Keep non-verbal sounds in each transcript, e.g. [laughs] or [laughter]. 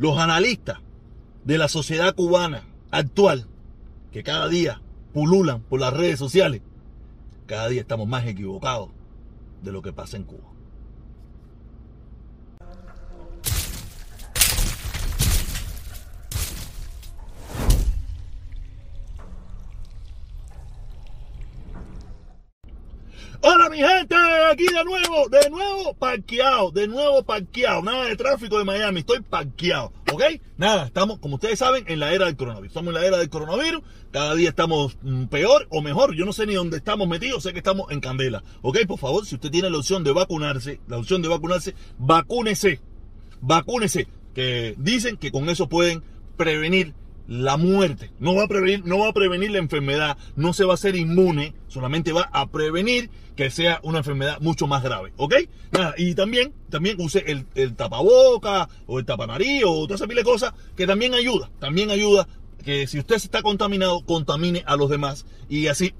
los analistas de la sociedad cubana actual, que cada día pululan por las redes sociales, cada día estamos más equivocados de lo que pasa en Cuba. Mi gente, aquí de nuevo, de nuevo parqueado, de nuevo parqueado, nada de tráfico de Miami, estoy parqueado, ¿ok? Nada, estamos, como ustedes saben, en la era del coronavirus, estamos en la era del coronavirus, cada día estamos mm, peor o mejor, yo no sé ni dónde estamos metidos, sé que estamos en candela, ¿ok? Por favor, si usted tiene la opción de vacunarse, la opción de vacunarse, vacúnese, vacúnese, que dicen que con eso pueden prevenir la muerte. No va a prevenir, no va a prevenir la enfermedad, no se va a hacer inmune, solamente va a prevenir que sea una enfermedad mucho más grave, ¿ok? Nada, y también, también use el, el tapaboca o el tapanariz o toda esa pila de cosas que también ayuda, también ayuda que si usted está contaminado, contamine a los demás y así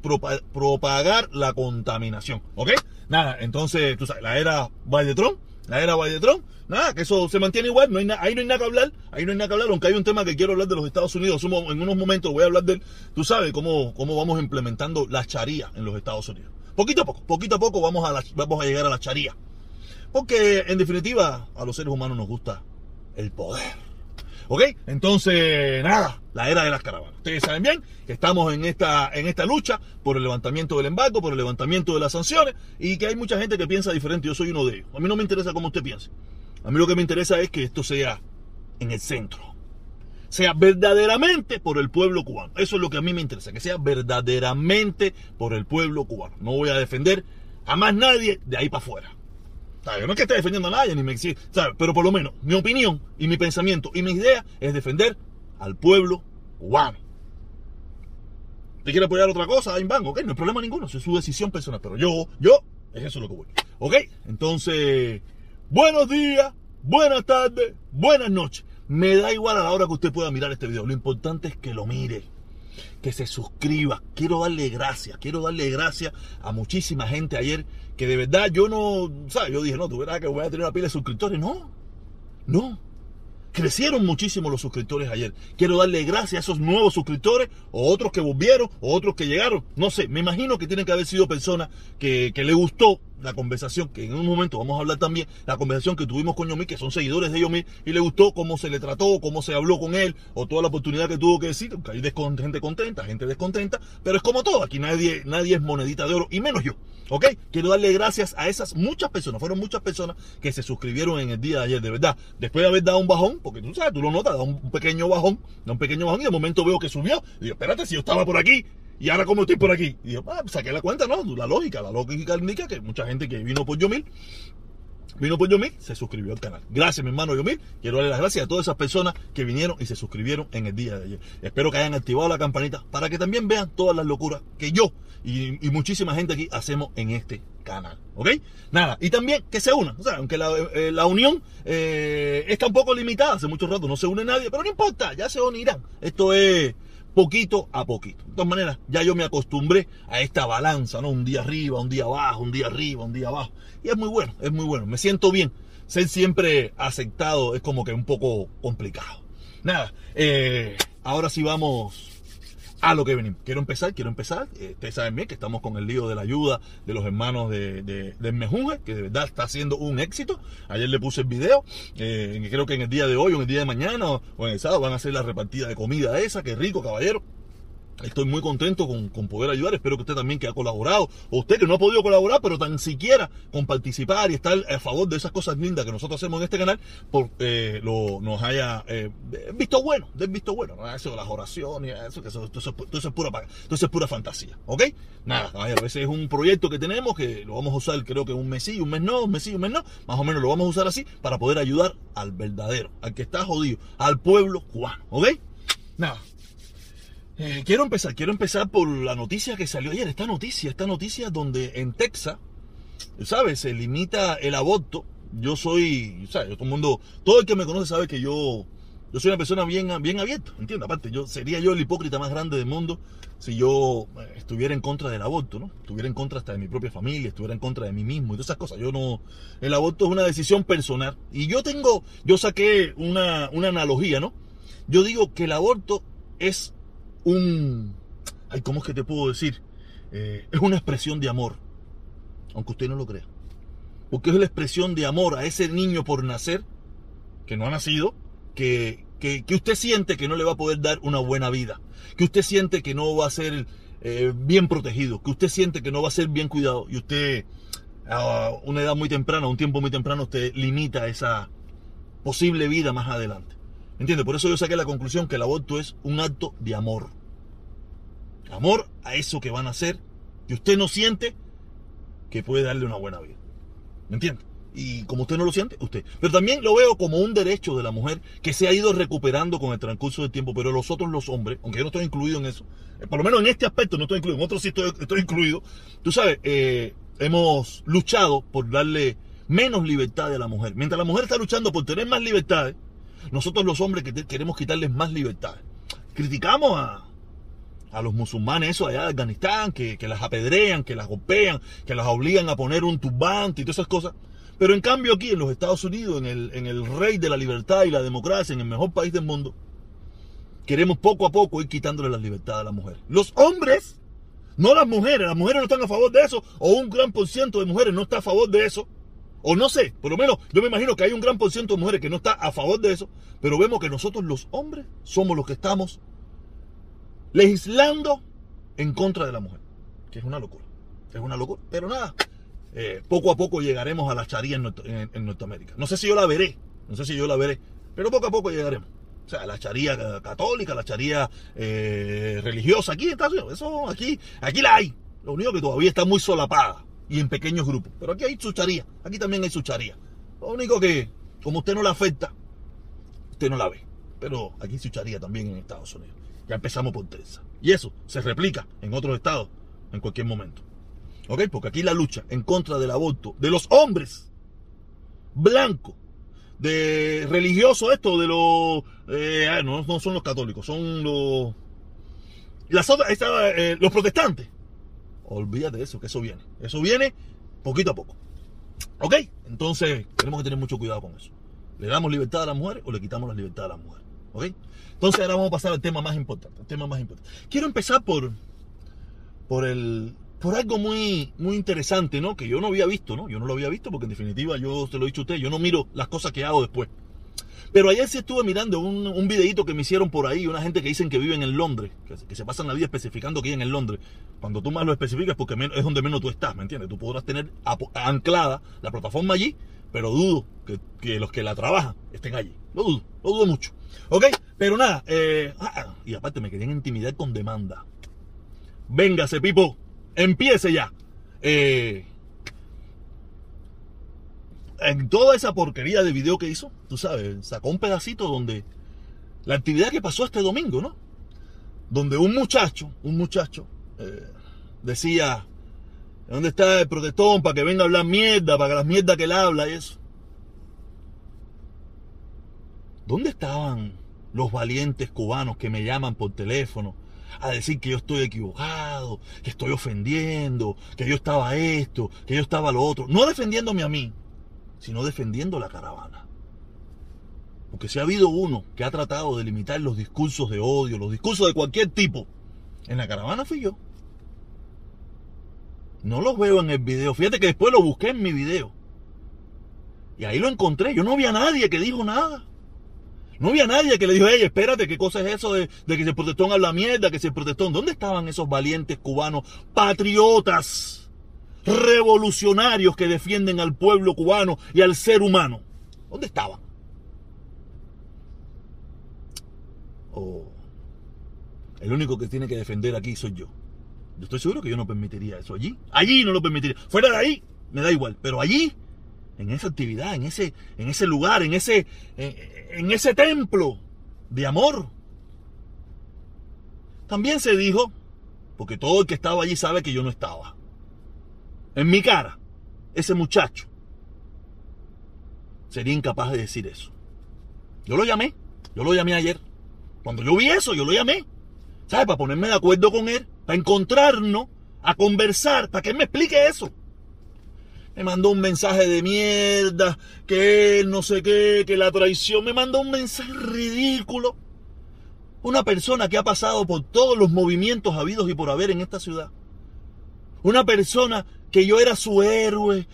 propagar la contaminación, ¿ok? Nada, entonces, tú sabes, la era Valdetrón la era Biden nada, que eso se mantiene igual, no hay ahí no hay nada que hablar, ahí no hay nada que hablar, aunque hay un tema que quiero hablar de los Estados Unidos, en unos momentos voy a hablar de él, tú sabes cómo, cómo vamos implementando la charía en los Estados Unidos. Poquito a poco, poquito a poco vamos a, vamos a llegar a la charía. Porque en definitiva a los seres humanos nos gusta el poder. ¿Ok? Entonces, nada, la era de las caravanas. Ustedes saben bien que estamos en esta, en esta lucha por el levantamiento del embargo, por el levantamiento de las sanciones y que hay mucha gente que piensa diferente. Yo soy uno de ellos. A mí no me interesa cómo usted piense. A mí lo que me interesa es que esto sea en el centro. Sea verdaderamente por el pueblo cubano. Eso es lo que a mí me interesa. Que sea verdaderamente por el pueblo cubano. No voy a defender a más nadie de ahí para afuera. Yo no es que esté defendiendo a nadie, ni me ¿sabes? pero por lo menos mi opinión y mi pensamiento y mi idea es defender al pueblo cubano. ¿Te quiere apoyar otra cosa? Ahí van, ok, no hay problema ninguno, es su decisión personal, pero yo, yo, es eso lo que voy. Ok, entonces, buenos días, buenas tardes, buenas noches. Me da igual a la hora que usted pueda mirar este video, lo importante es que lo mire que se suscriba. Quiero darle gracias, quiero darle gracias a muchísima gente ayer que de verdad yo no, ¿sabes? Yo dije, no, tú verás que voy a tener una pila de suscriptores. No, no. Crecieron muchísimo los suscriptores ayer. Quiero darle gracias a esos nuevos suscriptores, o otros que volvieron, o otros que llegaron. No sé, me imagino que tienen que haber sido personas que, que le gustó la conversación, que en un momento vamos a hablar también, la conversación que tuvimos con Yomil, que son seguidores de Yomil, y le gustó cómo se le trató, cómo se habló con él, o toda la oportunidad que tuvo que decir, que hay gente contenta, gente descontenta, pero es como todo, aquí nadie, nadie es monedita de oro, y menos yo, ¿ok? Quiero darle gracias a esas muchas personas, fueron muchas personas que se suscribieron en el día de ayer, de verdad, después de haber dado un bajón, porque tú sabes, tú lo notas, da un pequeño bajón, da un pequeño bajón, y de momento veo que subió, y digo, espérate, si yo estaba por aquí, y ahora como estoy por aquí. Y yo, ah, pues saqué la cuenta, ¿no? La lógica, la lógica indica que mucha gente que vino por Yomil, vino por Yomil, se suscribió al canal. Gracias, mi hermano Yomil. Quiero darle las gracias a todas esas personas que vinieron y se suscribieron en el día de ayer. Espero que hayan activado la campanita para que también vean todas las locuras que yo y, muchísima gente aquí hacemos en este canal. ¿Ok? Nada. Y también que se unan. O sea, aunque la, eh, unión eh, está un poco limitada, hace mucho rato no se une nadie, pero no importa, ya se unirán. Esto es poquito a poquito. De todas maneras, ya yo me acostumbré a esta balanza, ¿no? Un día arriba, un día abajo, un día arriba, un día abajo. Y es muy bueno, es muy bueno. Me siento bien. Ser siempre aceptado es como que un poco complicado. Nada, eh, ahora sí vamos a lo que venimos. Quiero empezar, quiero empezar. Eh, ustedes saben bien que estamos con el lío de la ayuda de los hermanos de, de, Mejunje, que de verdad está haciendo un éxito. Ayer le puse el video. Eh, creo que en el día de hoy o en el día de mañana o en el sábado van a hacer la repartida de comida esa. Qué rico, caballero. Estoy muy contento con, poder ayudar. Espero que usted también que ha colaborado, o usted que no ha podido colaborar, pero tan siquiera con participar y estar a favor de esas cosas lindas que nosotros hacemos en este canal, por, eh, lo, nos haya eh, visto bueno, del visto bueno. ¿no? Eso, las oraciones, eso, que eso, eso, es pura, eso es pura fantasía. ¿Ok? Nada, a veces es un proyecto que tenemos que lo vamos a usar, creo que un mes sí, un mes no, un mes sí, un mes no. Más o menos lo vamos a usar así para poder ayudar al verdadero, al que está jodido, al pueblo cubano. ¿Ok? Nada. Eh, quiero empezar, quiero empezar por la noticia que salió ayer, esta noticia, esta noticia donde en Texas, ¿sabes? Se limita el aborto. Yo soy, ¿sabes? Todo el mundo, todo el que me conoce sabe que yo Yo soy una persona bien, bien abierta, ¿entiendes? Aparte, yo sería yo el hipócrita más grande del mundo si yo eh, estuviera en contra del aborto, ¿no? Estuviera en contra hasta de mi propia familia, estuviera en contra de mí mismo y todas esas cosas. Yo no. El aborto es una decisión personal. Y yo tengo. Yo saqué una, una analogía, ¿no? Yo digo que el aborto es un. Ay, ¿cómo es que te puedo decir? Eh, es una expresión de amor. Aunque usted no lo crea. Porque es la expresión de amor a ese niño por nacer, que no ha nacido, que, usted siente que no le va a poder dar una buena vida, que usted siente que no va a ser eh, bien protegido, que usted siente que no va a ser bien cuidado y usted a una edad muy temprana, a un tiempo muy temprano, usted limita esa posible vida más adelante. ¿Entiende? Por eso yo saqué la conclusión que el aborto es un acto de amor. Amor a eso que van a hacer, que usted no siente que puede darle una buena vida. ¿Me entiende? y como usted no lo siente, usted. Pero también lo veo como un derecho de la mujer que se ha ido recuperando con el transcurso del tiempo, pero los otros, los hombres, aunque yo no estoy incluido en eso, eh, por lo menos en este aspecto no estoy incluido, en otros sí estoy, incluido, tú sabes, eh, hemos luchado por darle menos libertad a la mujer. Mientras la mujer está luchando por tener más libertades, nosotros los hombres que queremos quitarles más libertades. Criticamos a, a los musulmanes eso allá de Afganistán, que, que las apedrean, que las golpean, que las obligan a poner un turbante y todas esas cosas. Pero en cambio aquí en los Estados Unidos, en el, en el rey de la libertad y la democracia, en el mejor país del mundo, queremos poco a poco ir quitándole la libertad a la mujer. Los hombres, no las mujeres, las mujeres no están a favor de eso, o un gran por ciento de mujeres no está a favor de eso. O no sé, por lo menos yo me imagino que hay un gran por ciento de mujeres que no está a favor de eso, pero vemos que nosotros los hombres somos los que estamos legislando en contra de la mujer, que es una locura, es una locura, pero nada, eh, poco a poco llegaremos a la charía en, Norteamérica. No sé si yo la veré, no sé si yo la veré, pero poco a poco llegaremos. O sea, la charía católica, la charía eh, religiosa, aquí en eso aquí, aquí la hay. Lo único que todavía está muy solapada y en pequeños grupos. Pero aquí hay su charía, aquí también hay su charía. Lo único que, como usted no la afecta, usted no la ve. Pero aquí hay su charía también en Estados Unidos. Ya empezamos por Texas. Y eso se replica en otros estados en cualquier momento. ¿Ok? Porque aquí la lucha en contra del aborto de los hombres blancos, de religiosos esto, de los... Eh, ah, no, no son los católicos, son los... Las otras, eh, los protestantes. Olvídate de eso, que eso viene. Eso viene poquito a poco. ¿Ok? Entonces, tenemos que tener mucho cuidado con eso. ¿Le damos libertad a la mujer o le quitamos la libertad a la mujer? ¿Ok? Entonces ahora vamos a pasar al tema más importante. Tema más importante. Quiero empezar por, por el, por algo muy, muy interesante, ¿no? Que yo no había visto, ¿no? Yo no lo había visto porque en definitiva yo te lo he dicho a usted, yo no miro las cosas que hago después. Pero ayer sí estuve mirando un, un videito que me hicieron por ahí, una gente que dicen que viven en Londres, que, se pasan la vida especificando que viven en Londres. Cuando tú más lo especificas, porque es donde menos tú estás, ¿me entiendes? Tú podrás tener anclada la plataforma allí, pero dudo que, los que la trabajan estén allí. Lo dudo, lo dudo mucho. ¿Ok? Pero nada, eh, ah, y aparte me querían intimidar con demanda. Véngase, Pipo empiece ya. Eh, en toda esa porquería de video que hizo, tú sabes, sacó un pedacito donde la actividad que pasó este domingo, ¿no? Donde un muchacho, un muchacho, eh, decía, ¿dónde está el protestón para que venga a hablar mierda, para que las mierdas que él habla y eso? ¿Dónde estaban los valientes cubanos que me llaman por teléfono a decir que yo estoy equivocado, que estoy ofendiendo, que yo estaba esto, que yo estaba lo otro. No defendiéndome a mí, sino defendiendo la caravana. Porque si ha habido uno que ha tratado de limitar los discursos de odio, los discursos de cualquier tipo, en la caravana fui yo. No los veo en el video. Fíjate que después lo busqué en mi video. Y ahí lo encontré. Yo no vi a nadie que dijo nada. No había nadie que le dijo, hey, espérate, ¿qué cosa es eso de, que si el protestón habla mierda, que si el protestón... ¿Dónde estaban esos valientes cubanos, patriotas, revolucionarios que defienden al pueblo cubano y al ser humano? ¿Dónde estaban? Oh, el único que tiene que defender aquí soy yo. Yo estoy seguro que yo no permitiría eso allí. Allí no lo permitiría. Fuera de ahí, me da igual. Pero allí en esa actividad, en ese, en ese lugar, en ese, en, ese templo de amor. También se dijo, porque todo el que estaba allí sabe que yo no estaba. En mi cara, ese muchacho sería incapaz de decir eso. Yo lo llamé Yo lo llamé ayer. Cuando yo vi eso, yo lo llamé. ¿Sabes? Para ponerme de acuerdo con él, para encontrarnos, a conversar, para que él me explique eso. Me mandó un mensaje de mierda, que él no sé qué, que la traición. Me mandó un mensaje ridículo. Una persona que ha pasado por todos los movimientos habidos y por haber en esta ciudad. Una persona que yo era su héroe,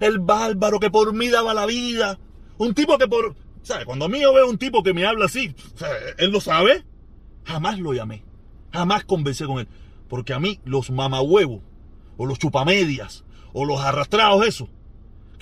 el bárbaro que por mí daba la vida. Un tipo que por... ¿Sabes? Cuando a mí yo veo un tipo que me habla así, él lo sabe. Jamás lo llamé. Jamás conversé con él. Porque a mí los mamahuevos, o los chupamedias, o los arrastrados esos,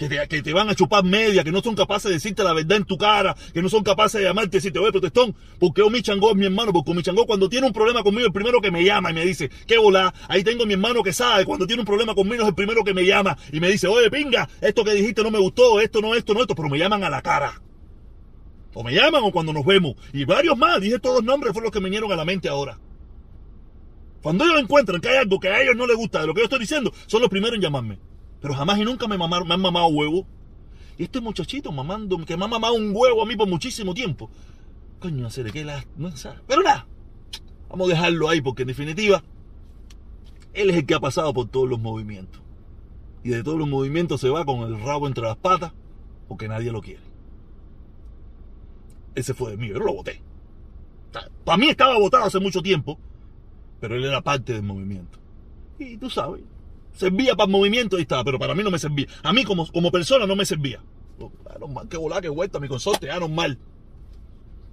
que te, van a chupar media, que no son capaces de decirte la verdad en tu cara, que no son capaces de llamarte y decirte, oye, protestón, porque mi chango es mi hermano, porque mi chango cuando tiene un problema conmigo es el primero que me llama y me dice, qué volá, ahí tengo mi hermano que sabe, cuando tiene un problema conmigo es el primero que me llama y me dice, oye, pinga, esto que dijiste no me gustó, esto no, esto no, esto, pero me llaman a la cara. O me llaman o cuando nos vemos. Y varios más, dije todos los nombres, fueron los que me vinieron a la mente ahora. Cuando ellos encuentran que hay algo que a ellos no les gusta de lo que yo estoy diciendo, son los primeros en llamarme. Pero jamás y nunca me, me han mamado huevo. Y este muchachito mamando, que me ha mamado un huevo a mí por muchísimo tiempo. Coño, hacer que la. No Pero nada. Vamos a dejarlo ahí porque en definitiva, él es el que ha pasado por todos los movimientos. Y de todos los movimientos se va con el rabo entre las patas porque nadie lo quiere. Ese fue de mí, yo lo voté. Para mí estaba votado hace mucho tiempo, pero él era parte del movimiento. Y tú sabes, servía para el movimiento y estaba, pero para mí no me servía. A mí como, como persona no me servía. mal, que volá, que vuelta, mi consorte, ah, mal.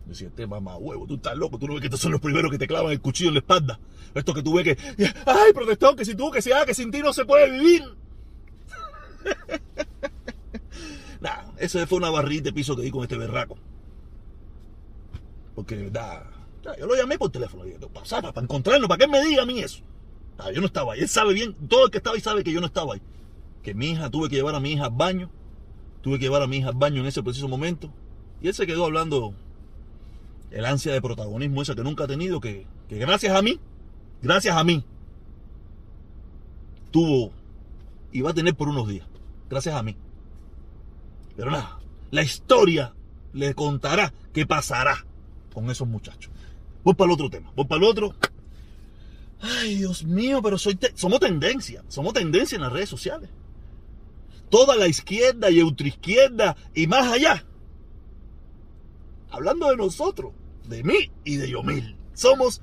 Decía, este mamá huevo, tú estás loco, tú no ves que estos son los primeros que te clavan el cuchillo en la espalda. Esto que tú ves que, ay, protestón, que si tú, que sea, que sin ti no se puede vivir. [laughs] nah, esa fue una barrita de piso que di con este berraco. Porque de verdad, yo lo llamé por teléfono, para, para encontrarlo, para que me diga a mí eso. Ah, yo no estaba ahí. Él sabe bien, todo el que estaba ahí sabe que yo no estaba ahí. Que mi hija, tuve que llevar a mi hija al baño. Tuve que llevar a mi hija al baño en ese preciso momento. Y él se quedó hablando el ansia de protagonismo esa que nunca ha tenido, que, que gracias a mí, gracias a mí, tuvo y va a tener por unos días. Gracias a mí. Pero nada, la historia le contará qué pasará con esos muchachos. Voy para el otro tema, voy para el otro. Ay, Dios mío, pero soy somos tendencia, somos tendencia en las redes sociales. Toda la izquierda y ultraizquierda y más allá. Hablando de nosotros, de mí y de Yomil. Somos,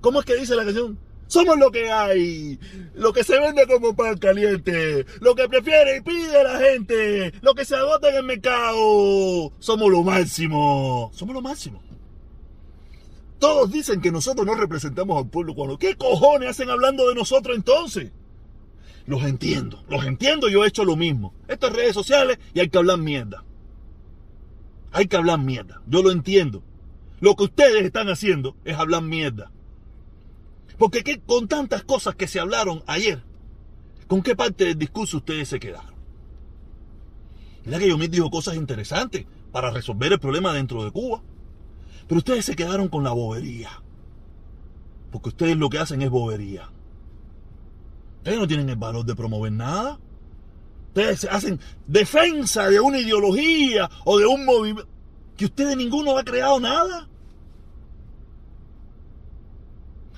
¿cómo es que dice la canción? Somos lo que hay, lo que se vende como pan caliente, lo que prefiere y pide la gente, lo que se agota en el mercado. Somos lo máximo, somos lo máximo. Todos dicen que nosotros no representamos al pueblo cubano. ¿Qué cojones hacen hablando de nosotros entonces? Los entiendo, los entiendo, yo he hecho lo mismo. Estas redes sociales y hay que hablar mierda. Hay que hablar mierda, yo lo entiendo. Lo que ustedes están haciendo es hablar mierda. Porque con tantas cosas que se hablaron ayer, ¿con qué parte del discurso ustedes se quedaron? Mira que yo me dijo cosas interesantes para resolver el problema dentro de Cuba. Pero ustedes se quedaron con la bobería. Porque ustedes lo que hacen es bobería. Ustedes no tienen el valor de promover nada. Ustedes hacen defensa de una ideología o de un movimiento. Que ustedes ninguno ha creado nada.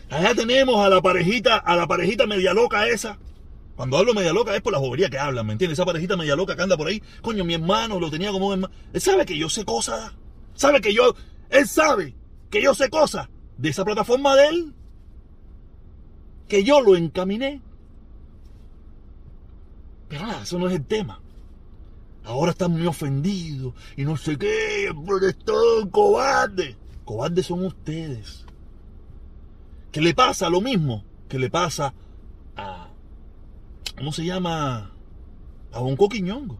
Allá tenemos a la parejita, a la parejita media loca esa. Cuando hablo media loca es por la bobería que hablan, ¿me entiendes? Esa parejita media loca que anda por ahí. Coño, mi hermano lo tenía como hermano. Él sabe que yo sé cosas. Sabe que yo él sabe que yo sé cosas de esa plataforma de él. Que yo lo encaminé. Pero nada, eso no es el tema. Ahora están muy ofendidos y no sé qué, protestón, cobarde. Cobardes son ustedes. Que le pasa lo mismo que le pasa a. ¿Cómo se llama? A Bonco Quiñongo.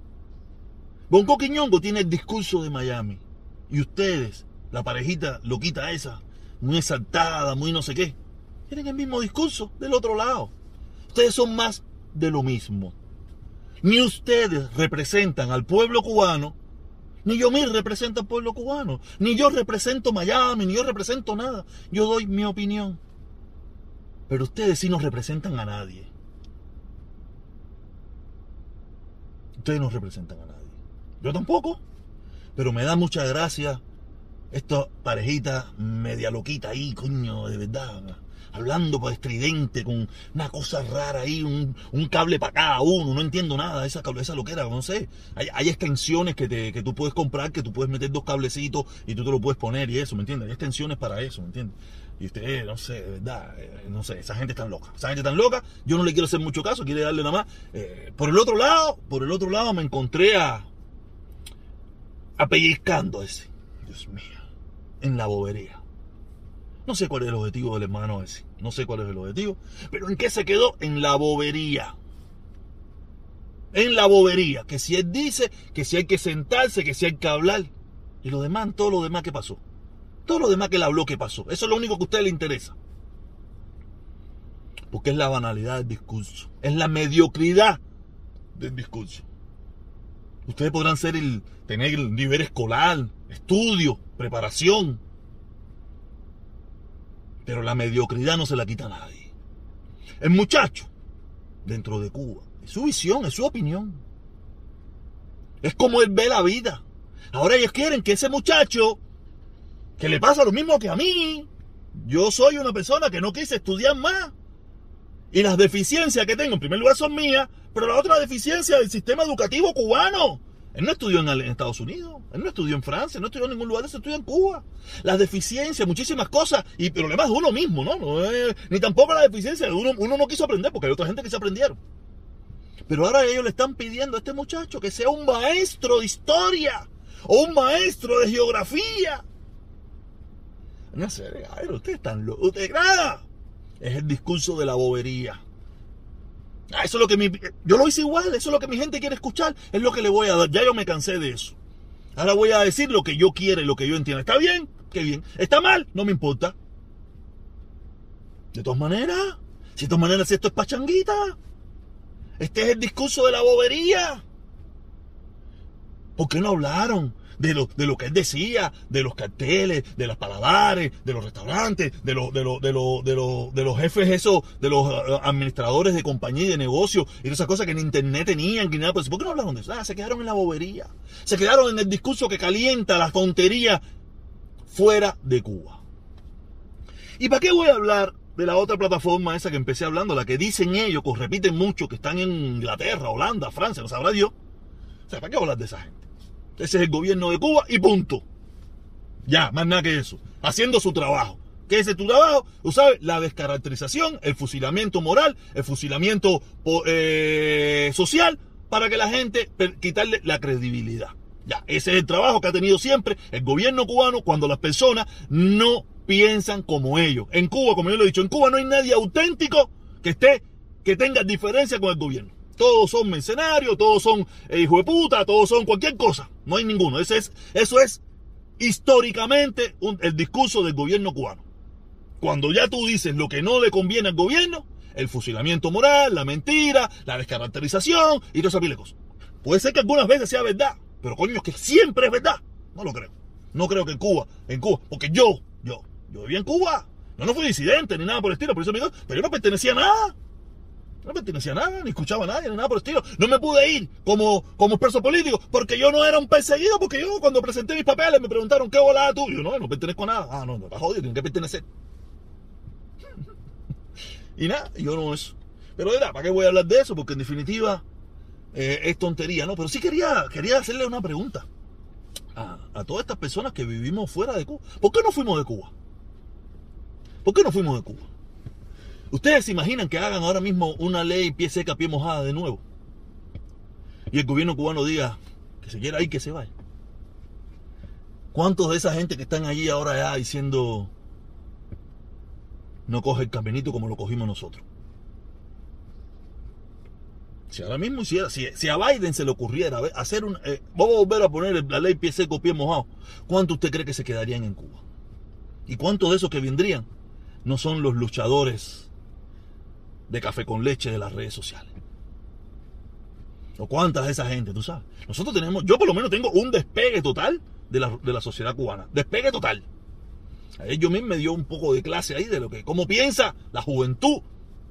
Bonco Quiñongo tiene el discurso de Miami. Y ustedes la parejita loquita esa, muy exaltada, muy no sé qué, tienen el mismo discurso del otro lado. Ustedes son más de lo mismo. Ni ustedes representan al pueblo cubano, ni yo me represento al pueblo cubano, ni yo represento Miami, ni yo represento nada. Yo doy mi opinión. Pero ustedes sí no representan a nadie. Ustedes no representan a nadie. Yo tampoco. Pero me da mucha gracia Esta parejita media loquita ahí, coño, de verdad. Hablando por estridente, con una cosa rara ahí, un, cable para cada uno, no entiendo nada esa, esa loquera, no sé. Hay, extensiones que, tú puedes comprar, que tú puedes meter dos cablecitos y tú te lo puedes poner y eso, ¿me entiendes? Hay extensiones para eso, ¿me entiendes? Y usted, no sé, de verdad, eh, no sé, esa gente está loca. Esa gente está loca, yo no le quiero hacer mucho caso, quiere darle nada más. Eh, por el otro lado, por el otro lado me encontré a, a ese. Dios mío en la bobería. No sé cuál es el objetivo del hermano ese. No sé cuál es el objetivo. Pero ¿en qué se quedó? En la bobería. En la bobería. Que si él dice que si hay que sentarse, que si hay que hablar. Y lo demás, todo lo demás que pasó. Todo lo demás que él habló que pasó. Eso es lo único que a usted le interesa. Porque es la banalidad del discurso. Es la mediocridad del discurso. Ustedes podrán ser el, tener el nivel escolar, estudio, preparación. Pero la mediocridad no se la quita a nadie. El muchacho, dentro de Cuba, es su visión, es su opinión. Es como él ve la vida. Ahora ellos quieren que ese muchacho, que le pasa lo mismo que a mí, yo soy una persona que no quise estudiar más. Y las deficiencias que tengo, en primer lugar, son mías, pero la otra deficiencia del sistema educativo cubano. Él no estudió en, Estados Unidos, él no estudió en Francia, no estudió en ningún lugar, él estudió en Cuba. Las deficiencias, muchísimas cosas, y problemas de uno mismo, ¿no? ni tampoco la deficiencia, uno, uno no quiso aprender, porque hay otra gente que se aprendieron. Pero ahora ellos le están pidiendo a este muchacho que sea un maestro de historia o un maestro de geografía. No sé, ustedes están locos, ustedes nada. Es el discurso de la bobería. Ah, eso es lo que mi, yo lo hice igual, eso es lo que mi gente quiere escuchar, es lo que le voy a dar. Ya yo me cansé de eso. Ahora voy a decir lo que yo quiero y lo que yo entiendo. ¿Está bien? Qué bien. ¿Está mal? No me importa. De todas maneras, si de todas maneras esto es pachanguita, este es el discurso de la bobería. ¿Por qué no hablaron? De lo, de lo que él decía, de los carteles, de las paladares, de los restaurantes, de, los de, de, de, los jefes esos, de los uh, administradores de compañía y de negocio y de esas cosas que en internet tenían, que nada, pues, ¿por qué no hablaron de eso? Ah, se quedaron en la bobería, se quedaron en el discurso que calienta la tontería fuera de Cuba. ¿Y para qué voy a hablar de la otra plataforma esa que empecé hablando, la que dicen ellos, que repiten mucho, que están en Inglaterra, Holanda, Francia, no sabrá Dios? O sea, ¿para qué hablar de esa gente? Ese es el gobierno de Cuba y punto. Ya, más nada que eso. Haciendo su trabajo. ¿Qué es tu trabajo? Tú sabes, la descaracterización, el fusilamiento moral, el fusilamiento eh, social, para que la gente, quitarle la credibilidad. Ya, ese es el trabajo que ha tenido siempre el gobierno cubano cuando las personas no piensan como ellos. En Cuba, como yo lo he dicho, en Cuba no hay nadie auténtico que esté, que tenga diferencia con el gobierno. Todos son mercenarios, todos son eh, hijo de puta, todos son cualquier cosa. No hay ninguno. Ese es, eso es históricamente el discurso del gobierno cubano. Cuando ya tú dices lo que no le conviene al gobierno, el fusilamiento moral, la mentira, la descaracterización y todas esas cosas. Puede ser que algunas veces sea verdad, pero coño, es que siempre es verdad. No lo creo. No creo que en Cuba, en Cuba, porque yo, yo, yo vivía en Cuba. Yo no fui disidente ni nada por el estilo, por eso me digo, pero yo no pertenecía a nada. No pertenecía a nada, ni escuchaba a nadie, ni nada por el estilo. No me pude ir como, como expreso político porque yo no era un perseguido, porque yo cuando presenté mis papeles me preguntaron qué volada tú. Yo no, no pertenezco a nada. Ah, no, no, está jodido, tiene que pertenecer. [laughs] y nada, yo no eso. Pero era, ¿para qué voy a hablar de eso? Porque en definitiva eh, es tontería, ¿no? Pero sí quería, quería hacerle una pregunta a todas estas personas que vivimos fuera de Cuba. ¿Por qué no fuimos de Cuba? ¿Por qué no fuimos de Cuba? ¿Ustedes se imaginan que hagan ahora mismo una ley pie seca, pie mojada de nuevo? Y el gobierno cubano diga que se quiera ir, que se vaya. ¿Cuántos de esa gente que están allí ahora ya diciendo no coge el caminito como lo cogimos nosotros? Si ahora mismo hiciera, si, si a Biden se le ocurriera hacer un, eh, vamos a volver a poner la ley pie seco, pie mojado, ¿cuántos usted cree que se quedarían en Cuba? ¿Y cuántos de esos que vendrían no son los luchadores de café con leche de las redes sociales. ¿O cuántas de esa gente, tú sabes? Nosotros tenemos, yo por lo menos tengo un despegue total de la, de la sociedad cubana. Despegue total. A ellos mismos me dio un poco de clase ahí de lo que, cómo piensa la juventud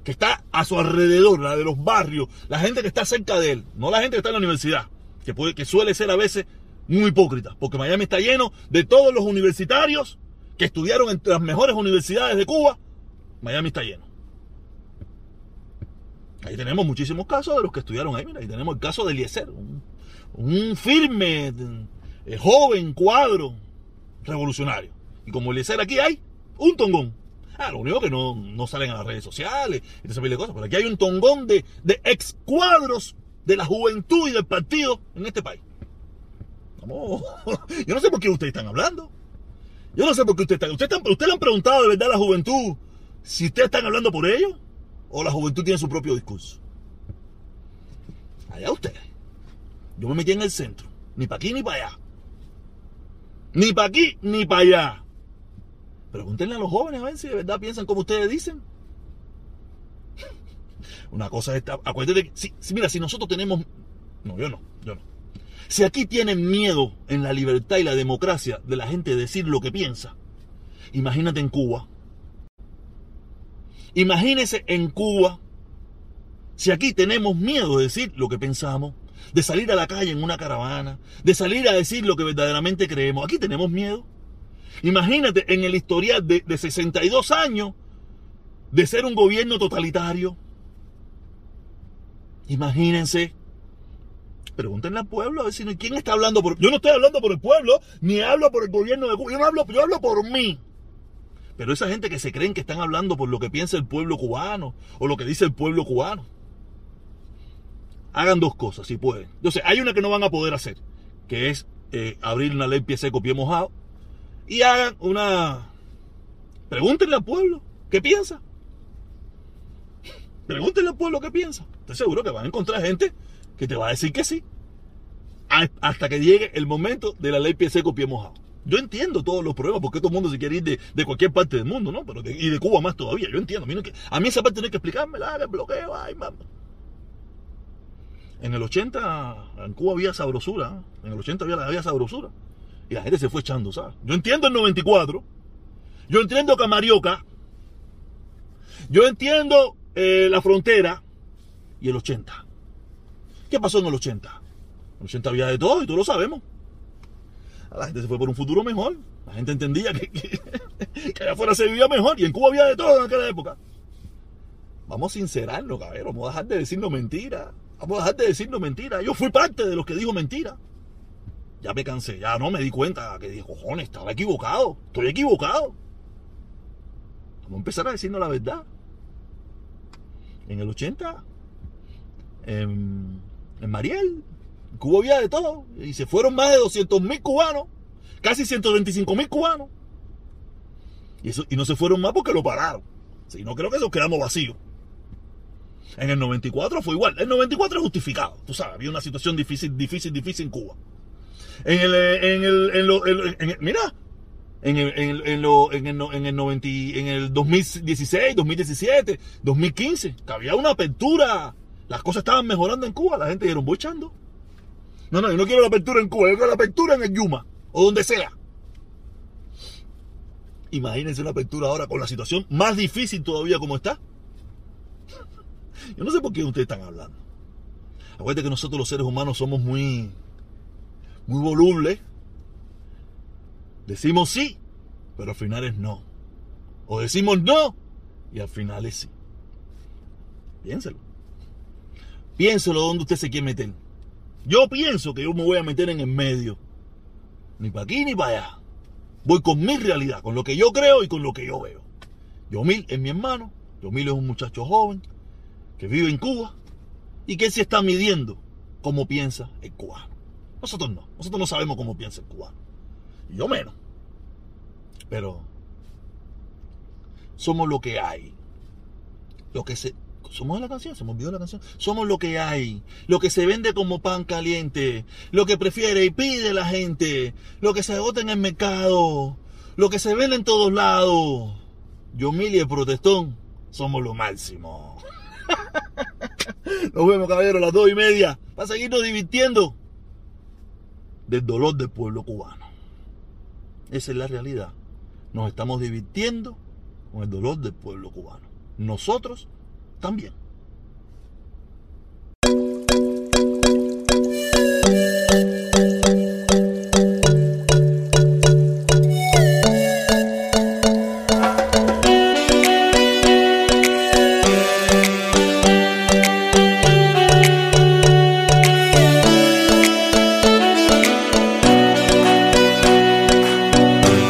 que está a su alrededor, la de los barrios, la gente que está cerca de él, no la gente que está en la universidad, que, puede, que suele ser a veces muy hipócrita, porque Miami está lleno de todos los universitarios que estudiaron en las mejores universidades de Cuba. Miami está lleno. Ahí tenemos muchísimos casos de los que estudiaron ahí. Mira, ahí tenemos el caso de Eliezer, un, firme, eh, joven cuadro revolucionario. Y como Eliezer aquí hay un tongón. Ah, lo único que no, no salen a las redes sociales y ese de cosas. Pero aquí hay un tongón de, de ex cuadros de la juventud y del partido en este país. Vamos. [laughs] Yo no sé por qué ustedes están hablando. Yo no sé por qué ustedes están. ¿Ustedes, ¿Ustedes le han preguntado de verdad a la juventud si ustedes están hablando por ellos o la juventud tiene su propio discurso. Allá ustedes. Yo me metí en el centro. Ni para aquí ni para allá. Ni para aquí ni para allá. Pregúntenle a los jóvenes a ver si de verdad piensan como ustedes dicen. Una cosa es, acuérdate que, si, mira, si nosotros tenemos, no, yo no, yo no. Si aquí tienen miedo en la libertad y la democracia de la gente decir lo que piensa, imagínate en Cuba. Imagínese en Cuba, si aquí tenemos miedo de decir lo que pensamos, de salir a la calle en una caravana, de salir a decir lo que verdaderamente creemos, aquí tenemos miedo. Imagínate en el historial de, 62 años de ser un gobierno totalitario. Imagínense. Pregúntenle al pueblo a ver si quién está hablando por. Yo no estoy hablando por el pueblo, ni hablo por el gobierno de Cuba. Yo no hablo, yo hablo por mí. Pero esa gente que se creen que están hablando por lo que piensa el pueblo cubano o lo que dice el pueblo cubano. Hagan dos cosas si pueden. Entonces, hay una que no van a poder hacer, que es eh, abrir una ley pie seco, pie mojado y hagan una... Pregúntenle al pueblo qué piensa. Pregúntenle al pueblo qué piensa. Estoy seguro que van a encontrar gente que te va a decir que sí. Hasta que llegue el momento de la ley pie seco, pie mojado. Yo entiendo todos los problemas porque todo el mundo se quiere ir de, cualquier parte del mundo, ¿no? Pero y de Cuba más todavía. Yo entiendo. A mí, esa parte tiene que explicarme, el bloqueo, ay, mamá. En el 80, en Cuba había sabrosura. ¿eh? En el 80 había, había sabrosura. Y la gente se fue echando, ¿sabes? Yo entiendo el 94. Yo entiendo Camarioca. Yo entiendo eh, la frontera. Y el 80. ¿Qué pasó en el 80? En el 80 había de todo y todos lo sabemos. La gente se fue por un futuro mejor. La gente entendía que, allá afuera se vivía mejor. Y en Cuba había de todo en aquella época. Vamos a sincerarnos, cabrón. Vamos a dejar de decirnos mentiras. Vamos a dejar de decirnos mentiras. Yo fui parte de los que dijo mentiras ya me cansé, ya no me di cuenta que dije, cojones, estaba equivocado, estoy equivocado. Vamos a empezar a decirnos la verdad. En el 80, en, en Mariel, en Cuba había de todo, y se fueron más de 200 mil cubanos, casi 125 mil cubanos. Y, eso, y no se fueron más porque lo pararon. Si no, creo que nos quedamos vacíos. En el 94 fue igual. El 94 es justificado. Tú sabes, había una situación difícil, difícil, difícil en Cuba. En el, en el, en lo, en, mira, en el, en, en, lo, en, el, en, el 90, en el 2016, 2017, 2015, que había una apertura, las cosas estaban mejorando en Cuba, la gente dijeron, voy. No, no, yo no quiero la apertura en Cuba, yo quiero la apertura en el Yuma, o donde sea. Imagínense una apertura ahora con la situación más difícil todavía como está. Yo no sé por qué ustedes están hablando. Acuérdate que nosotros los seres humanos somos muy muy voluble. Decimos sí, pero al final es no. O decimos no y al final es sí. Piénselo. Piénselo donde usted se quiere meter. Yo pienso que yo me voy a meter en el medio. Ni para aquí ni para allá. Voy con mi realidad, con lo que yo creo y con lo que yo veo. Yomil es mi hermano. Yomil es un muchacho joven que vive en Cuba y que se está midiendo cómo piensa el cubano. Nosotros no. Nosotros no sabemos cómo piensa el cubano. Y yo menos. Pero somos lo que hay. Lo que se. Somos la canción, se me olvidó la canción. Somos lo que hay. Lo que se vende como pan caliente. Lo que prefiere y pide la gente. Lo que se agota en el mercado. Lo que se vende en todos lados. Yo, Mili, el protestón, somos lo máximo. [laughs] Nos vemos, caballeros, a las dos y media. Para seguirnos divirtiendo del dolor del pueblo cubano. Esa es la realidad. Nos estamos divirtiendo con el dolor del pueblo cubano. Nosotros también.